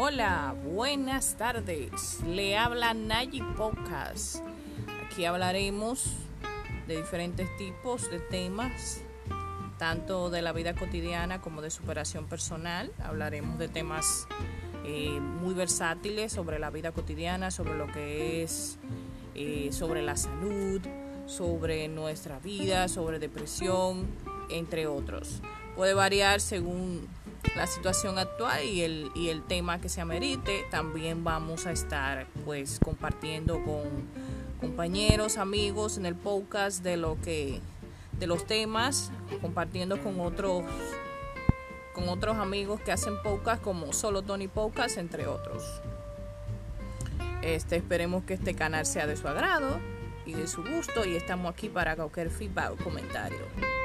Hola, buenas tardes. Le habla Nayi Podcast. Aquí hablaremos de diferentes tipos de temas, tanto de la vida cotidiana como de superación personal. Hablaremos de temas eh, muy versátiles sobre la vida cotidiana, sobre lo que es, eh, sobre la salud, sobre nuestra vida, sobre depresión, entre otros. Puede variar según la situación actual y el, y el tema que se amerite. También vamos a estar pues compartiendo con compañeros, amigos en el podcast de lo que de los temas, compartiendo con otros con otros amigos que hacen podcast como solo Tony Podcast entre otros. Este esperemos que este canal sea de su agrado y de su gusto y estamos aquí para cualquier feedback o comentario.